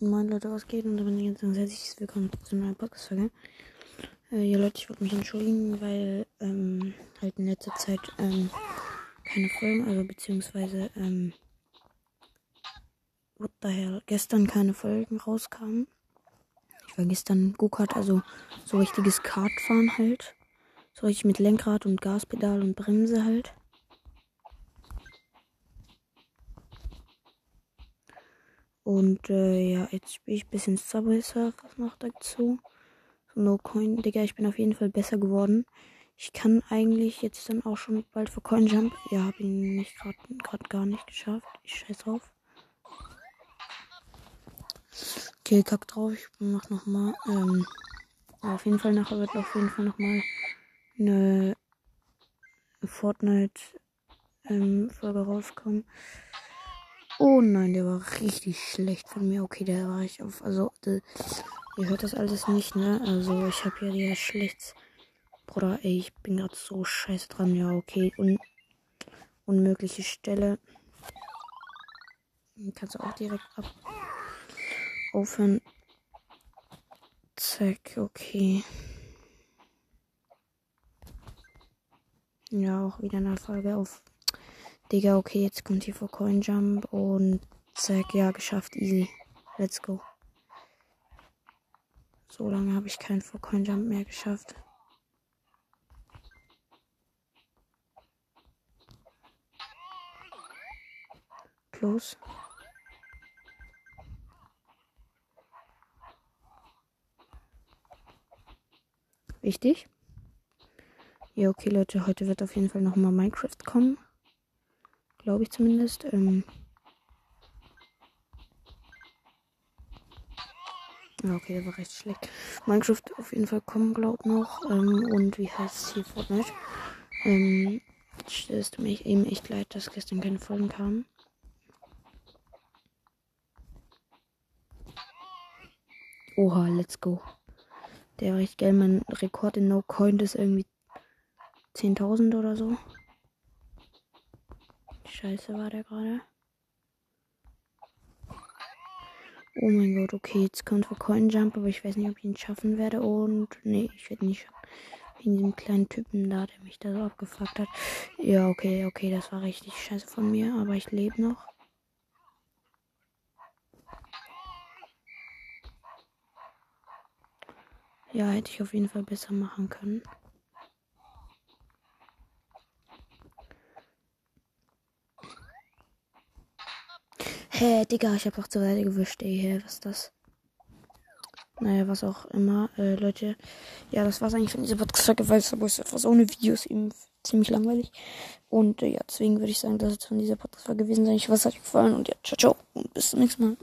Moin Leute, was geht? Und da bin ich ganz herzlich willkommen zu einer neuen Podcast-Folge. Äh, ja Leute, ich wollte mich entschuldigen, weil ähm, halt in letzter Zeit ähm, keine Folgen, also beziehungsweise ähm, what gestern keine Folgen rauskamen. Ich war gestern Go-Kart, also so richtiges Kartfahren halt. So richtig mit Lenkrad und Gaspedal und Bremse halt. Und äh, ja, jetzt spiele ich ein bisschen Subway Surfers noch dazu. So No Coin, Digga, ich bin auf jeden Fall besser geworden. Ich kann eigentlich jetzt dann auch schon bald für Coin Jump. Ja, habe ihn nicht gerade gar nicht geschafft. Ich scheiß drauf. Okay, kack drauf. Ich mach nochmal. Ähm, auf jeden Fall nachher wird auf jeden Fall nochmal eine Fortnite ähm, rauskommen. Oh nein, der war richtig schlecht von mir. Okay, der war ich auf. Also, de, ihr hört das alles nicht, ne? Also, ich habe ja die schlecht. Bruder, ey, ich bin gerade so scheiße dran. Ja, okay. Un unmögliche Stelle. Kannst du auch direkt ab. Aufhören. Zack, okay. Ja, auch wieder eine Folge auf Digga, okay, jetzt kommt hier vor Coin Jump und zack, ja, geschafft, easy. Let's go. So lange habe ich keinen vor Coin Jump mehr geschafft. Close. Wichtig. Ja, okay, Leute, heute wird auf jeden Fall nochmal Minecraft kommen. Glaube ich zumindest. Ähm ja, okay, der war recht schlecht. Minecraft auf jeden Fall kommen, glaub noch. Ähm, und wie heißt es hier Fortnite? Ähm, es tut mir eben echt leid, dass gestern keine Folgen kamen. Oha, let's go. Der war echt geil. Mein Rekord in No Coin ist irgendwie 10.000 oder so. Scheiße war der gerade. Oh mein Gott, okay, jetzt kommt für Coin Jump, aber ich weiß nicht, ob ich ihn schaffen werde. Und nee, ich werde nicht. Wegen diesem kleinen Typen da, der mich da so abgefuckt hat. Ja, okay, okay, das war richtig scheiße von mir, aber ich lebe noch. Ja, hätte ich auf jeden Fall besser machen können. Hä, Digga, ich hab auch zur Seite gewischt, ey, hä, was ist das? Naja, was auch immer, äh, Leute. Ja, das war's eigentlich von dieser Podcast-Folge, weil es einfach so ohne Videos eben ziemlich langweilig. Und äh, ja, deswegen würde ich sagen, das ist von dieser Podcast-Folge gewesen sein. Ich hoffe, es hat euch gefallen und ja, ciao, ciao und bis zum nächsten Mal.